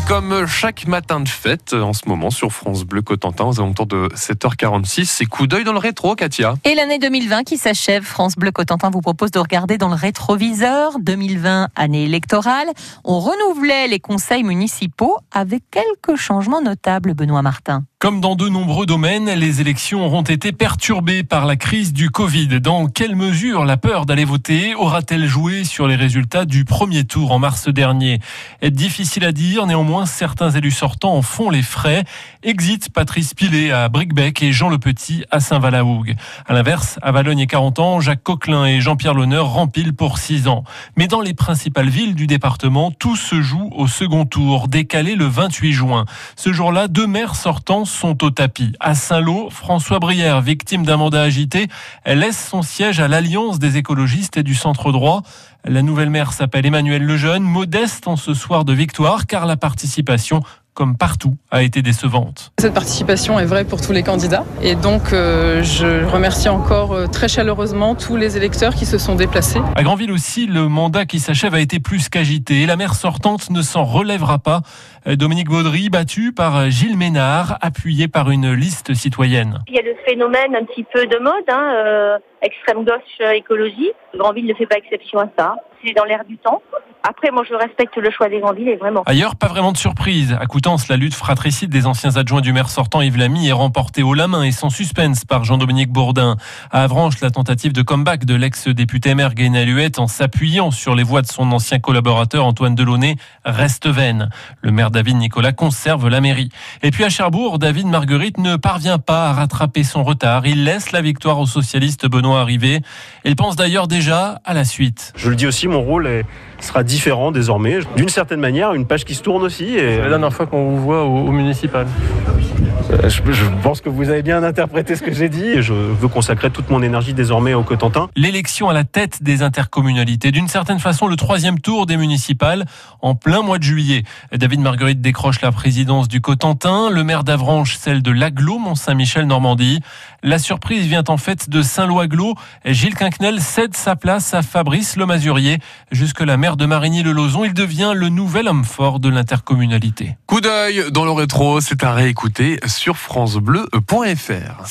Et comme chaque matin de fête en ce moment sur France Bleu Cotentin aux alentours de 7h46, c'est coup d'œil dans le rétro, Katia. Et l'année 2020 qui s'achève, France Bleu Cotentin vous propose de regarder dans le rétroviseur. 2020, année électorale. On renouvelait les conseils municipaux avec quelques changements notables, Benoît Martin. Comme dans de nombreux domaines, les élections auront été perturbées par la crise du Covid. Dans quelle mesure la peur d'aller voter aura-t-elle joué sur les résultats du premier tour en mars dernier? Est difficile à dire, néanmoins certains élus sortants en font les frais. Exit Patrice Pilet à Bricbec et Jean Le Petit à Saint-Valahougue. À l'inverse, à Valogne et 40 ans, Jacques Coquelin et Jean-Pierre Lonneur rempilent pour 6 ans. Mais dans les principales villes du département, tout se joue au second tour, décalé le 28 juin. Ce jour-là, deux maires sortants sont au tapis. À Saint-Lô, François Brière, victime d'un mandat agité, laisse son siège à l'Alliance des écologistes et du centre droit. La nouvelle maire s'appelle Emmanuel Lejeune, modeste en ce soir de victoire car la participation comme partout, a été décevante. Cette participation est vraie pour tous les candidats et donc euh, je remercie encore euh, très chaleureusement tous les électeurs qui se sont déplacés. À Granville aussi, le mandat qui s'achève a été plus qu'agité et la maire sortante ne s'en relèvera pas. Euh, Dominique Baudry, battu par Gilles Ménard, appuyé par une liste citoyenne. Il y a le phénomène un petit peu de mode, hein, extrême gauche écologie. Granville ne fait pas exception à ça. C'est dans l'air du temps. Après, moi, je respecte le choix des grandes villes, vraiment. Ailleurs, pas vraiment de surprise. À Coutances, la lutte fratricide des anciens adjoints du maire sortant Yves Lamy est remportée haut la main et sans suspense par Jean-Dominique Bourdin. À Avranches, la tentative de comeback de l'ex-député maire Gaëna en s'appuyant sur les voix de son ancien collaborateur Antoine Delaunay reste vaine. Le maire David Nicolas conserve la mairie. Et puis à Cherbourg, David Marguerite ne parvient pas à rattraper son retard. Il laisse la victoire au socialiste Benoît arriver. Il pense d'ailleurs déjà à la suite. Je le dis aussi, mon rôle est sera différent désormais. D'une certaine manière, une page qui se tourne aussi. C'est la dernière fois qu'on vous voit au, municipal. Euh, je, pense que vous avez bien interprété ce que j'ai dit. Je veux consacrer toute mon énergie désormais au Cotentin. L'élection à la tête des intercommunalités, d'une certaine façon le troisième tour des municipales en plein mois de juillet. David Marguerite décroche la présidence du Cotentin, le maire d'Avranches celle de l'Aglo, Mont-Saint-Michel, Normandie. La surprise vient en fait de Saint-Lô-Aglo. Gilles Quinquenel cède sa place à Fabrice Lemazurier. Jusque la de Marigny-le-Lozon, il devient le nouvel homme fort de l'intercommunalité. Coup d'œil dans le rétro, c'est à réécouter sur francebleu.fr.